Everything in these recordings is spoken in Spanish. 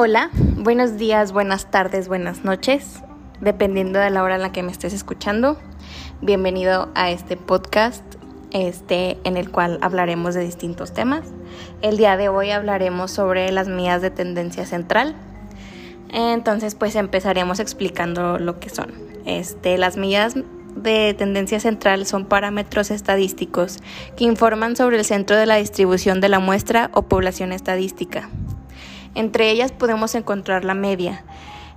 Hola, buenos días, buenas tardes, buenas noches, dependiendo de la hora en la que me estés escuchando. Bienvenido a este podcast, este en el cual hablaremos de distintos temas. El día de hoy hablaremos sobre las mías de tendencia central. Entonces, pues empezaremos explicando lo que son. Este, las millas de tendencia central son parámetros estadísticos que informan sobre el centro de la distribución de la muestra o población estadística. Entre ellas podemos encontrar la media.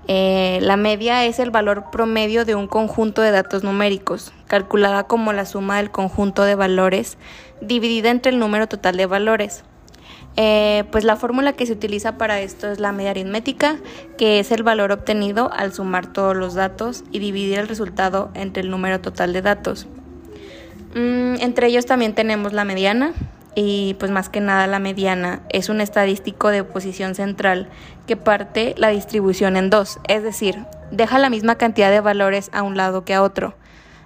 Eh, la media es el valor promedio de un conjunto de datos numéricos, calculada como la suma del conjunto de valores dividida entre el número total de valores. Eh, pues la fórmula que se utiliza para esto es la media aritmética, que es el valor obtenido al sumar todos los datos y dividir el resultado entre el número total de datos. Mm, entre ellos también tenemos la mediana, y pues más que nada la mediana es un estadístico de posición central que parte la distribución en dos, es decir, deja la misma cantidad de valores a un lado que a otro.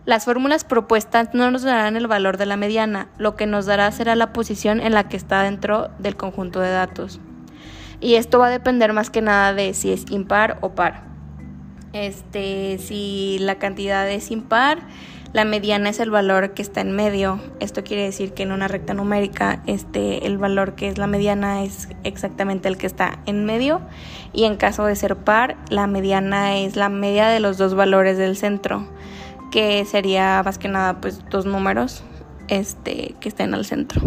Las fórmulas propuestas no nos darán el valor de la mediana, lo que nos dará será la posición en la que está dentro del conjunto de datos. Y esto va a depender más que nada de si es impar o par. Este, si la cantidad es impar, la mediana es el valor que está en medio. Esto quiere decir que en una recta numérica este, el valor que es la mediana es exactamente el que está en medio. Y en caso de ser par, la mediana es la media de los dos valores del centro, que sería más que nada pues dos números este, que estén al centro.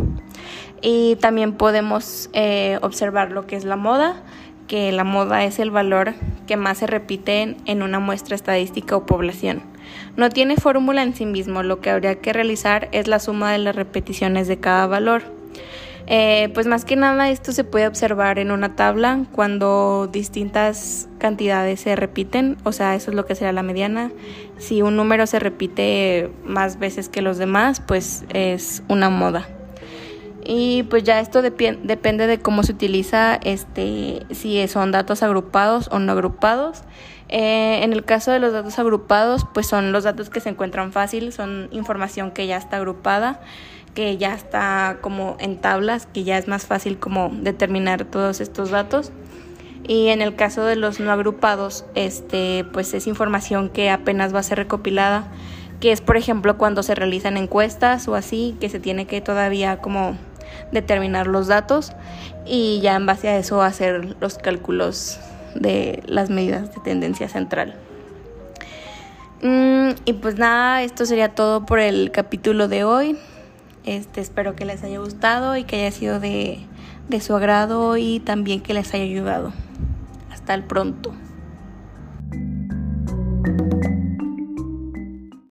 Y también podemos eh, observar lo que es la moda, que la moda es el valor que más se repite en una muestra estadística o población. No tiene fórmula en sí mismo, lo que habría que realizar es la suma de las repeticiones de cada valor. Eh, pues más que nada esto se puede observar en una tabla cuando distintas cantidades se repiten, o sea, eso es lo que será la mediana. Si un número se repite más veces que los demás, pues es una moda. Y pues ya esto depende de cómo se utiliza, este, si son datos agrupados o no agrupados. Eh, en el caso de los datos agrupados, pues son los datos que se encuentran fácil, son información que ya está agrupada, que ya está como en tablas, que ya es más fácil como determinar todos estos datos. Y en el caso de los no agrupados, este, pues es información que apenas va a ser recopilada, que es por ejemplo cuando se realizan encuestas o así, que se tiene que todavía como determinar los datos y ya en base a eso hacer los cálculos de las medidas de tendencia central. Mm, y pues nada, esto sería todo por el capítulo de hoy. Este, espero que les haya gustado y que haya sido de, de su agrado y también que les haya ayudado. Hasta el pronto.